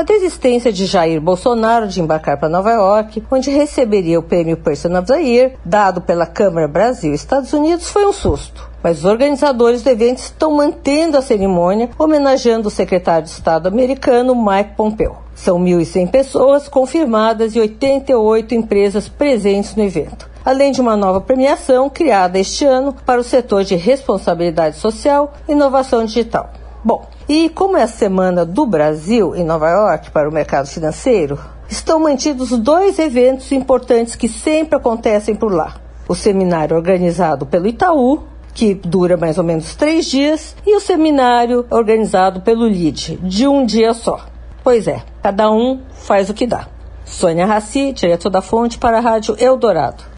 A desistência de Jair Bolsonaro de embarcar para Nova York, onde receberia o prêmio Person of the Year, dado pela Câmara Brasil e Estados Unidos, foi um susto. Mas os organizadores do evento estão mantendo a cerimônia, homenageando o secretário de Estado americano Mike Pompeo. São 1.100 pessoas confirmadas e 88 empresas presentes no evento além de uma nova premiação criada este ano para o setor de responsabilidade social e inovação digital. Bom, e como é a semana do Brasil em Nova York para o mercado financeiro, estão mantidos dois eventos importantes que sempre acontecem por lá. O seminário organizado pelo Itaú, que dura mais ou menos três dias, e o seminário organizado pelo LID, de um dia só. Pois é, cada um faz o que dá. Sônia Raci, diretor da Fonte, para a Rádio Eldorado.